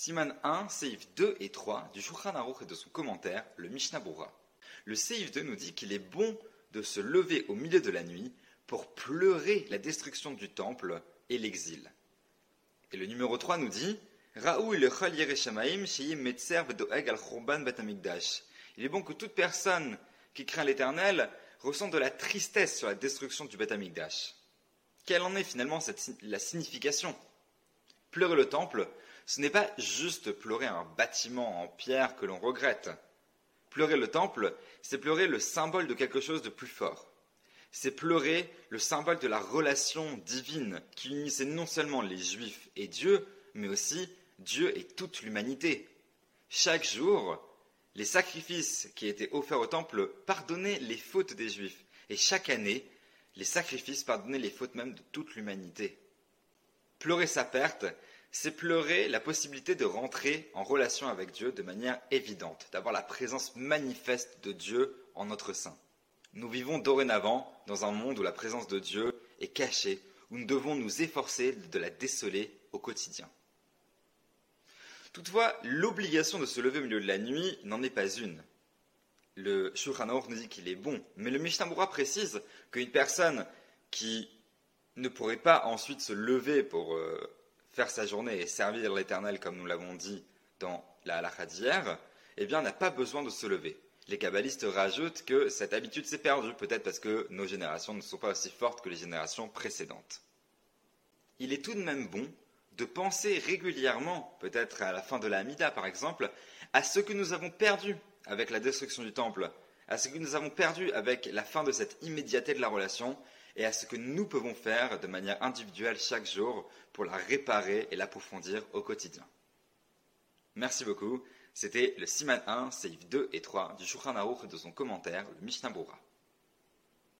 Siman 1, Seif 2 et 3 du Shulchan Aruch et de son commentaire, le Mishnah Bura. Le Seif 2 nous dit qu'il est bon de se lever au milieu de la nuit pour pleurer la destruction du temple et l'exil. Et le numéro 3 nous dit il est bon que toute personne qui craint l'Éternel ressente de la tristesse sur la destruction du Beth Amikdash. Quelle en est finalement la signification? Pleurer le temple, ce n'est pas juste pleurer un bâtiment en pierre que l'on regrette. Pleurer le temple, c'est pleurer le symbole de quelque chose de plus fort. C'est pleurer le symbole de la relation divine qui unissait non seulement les Juifs et Dieu, mais aussi Dieu et toute l'humanité. Chaque jour, les sacrifices qui étaient offerts au temple pardonnaient les fautes des Juifs. Et chaque année, les sacrifices pardonnaient les fautes même de toute l'humanité. Pleurer sa perte, c'est pleurer la possibilité de rentrer en relation avec Dieu de manière évidente, d'avoir la présence manifeste de Dieu en notre sein. Nous vivons dorénavant dans un monde où la présence de Dieu est cachée, où nous devons nous efforcer de la déceler au quotidien. Toutefois, l'obligation de se lever au milieu de la nuit n'en est pas une. Le Shulchan nous dit qu'il est bon, mais le Mishnah précise qu'une personne qui ne pourrait pas ensuite se lever pour euh, faire sa journée et servir l'Éternel, comme nous l'avons dit dans la halakha d'hier, eh n'a pas besoin de se lever. Les kabbalistes rajoutent que cette habitude s'est perdue, peut-être parce que nos générations ne sont pas aussi fortes que les générations précédentes. Il est tout de même bon de penser régulièrement, peut-être à la fin de la Hamida par exemple, à ce que nous avons perdu avec la destruction du temple, à ce que nous avons perdu avec la fin de cette immédiateté de la relation, et à ce que nous pouvons faire de manière individuelle chaque jour pour la réparer et l'approfondir au quotidien. Merci beaucoup. C'était le Siman 1, Seif 2 et 3 du Shulchan Aruch de son commentaire, le Mishnah Bura.